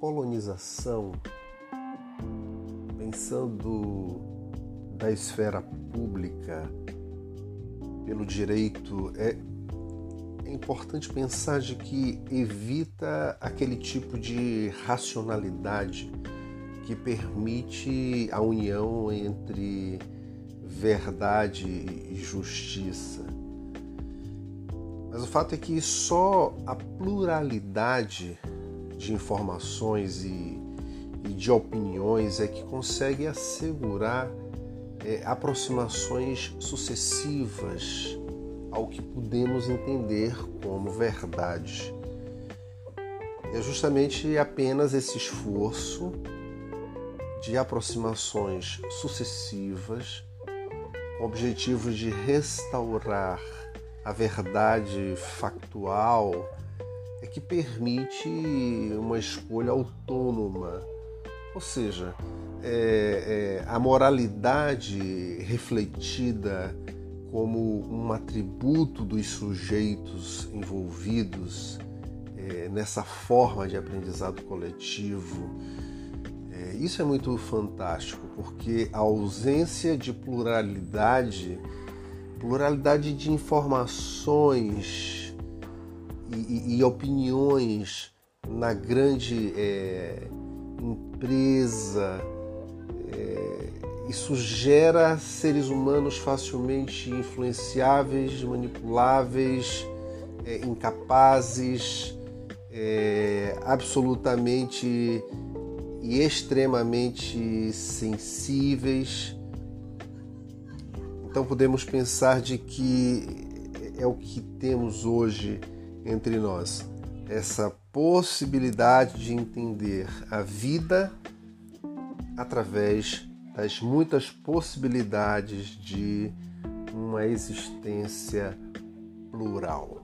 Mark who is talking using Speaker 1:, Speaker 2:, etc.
Speaker 1: colonização, pensando da esfera pública pelo direito, é, importante pensar de que evita aquele tipo de racionalidade que permite a união entre verdade e justiça. Mas o fato é que só a pluralidade de informações e, e de opiniões é que consegue assegurar é, aproximações sucessivas ao que podemos entender como verdade. É justamente apenas esse esforço de aproximações sucessivas com o objetivo de restaurar a verdade factual é que permite uma escolha autônoma, ou seja, é, é, a moralidade refletida como um atributo dos sujeitos envolvidos é, nessa forma de aprendizado coletivo. É, isso é muito fantástico, porque a ausência de pluralidade pluralidade de informações e, e, opiniões na grande é, empresa. É, isso gera seres humanos facilmente influenciáveis, manipuláveis, é, incapazes, é, absolutamente e extremamente sensíveis então podemos pensar de que é o que temos hoje entre nós, essa possibilidade de entender a vida através das muitas possibilidades de uma existência plural.